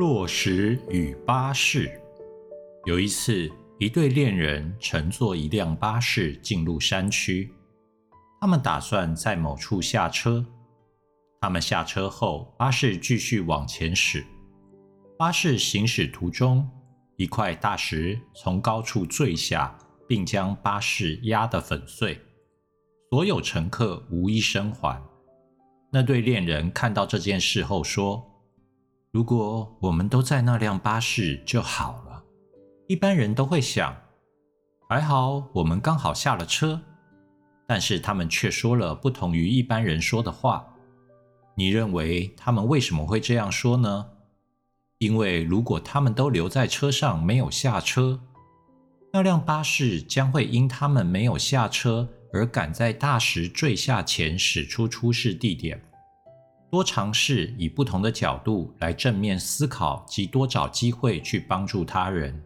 落石与巴士。有一次，一对恋人乘坐一辆巴士进入山区，他们打算在某处下车。他们下车后，巴士继续往前驶。巴士行驶途中，一块大石从高处坠下，并将巴士压得粉碎，所有乘客无一生还。那对恋人看到这件事后说。如果我们都在那辆巴士就好了。一般人都会想，还好我们刚好下了车。但是他们却说了不同于一般人说的话。你认为他们为什么会这样说呢？因为如果他们都留在车上没有下车，那辆巴士将会因他们没有下车而赶在大石坠下前驶出出事地点。多尝试以不同的角度来正面思考，及多找机会去帮助他人。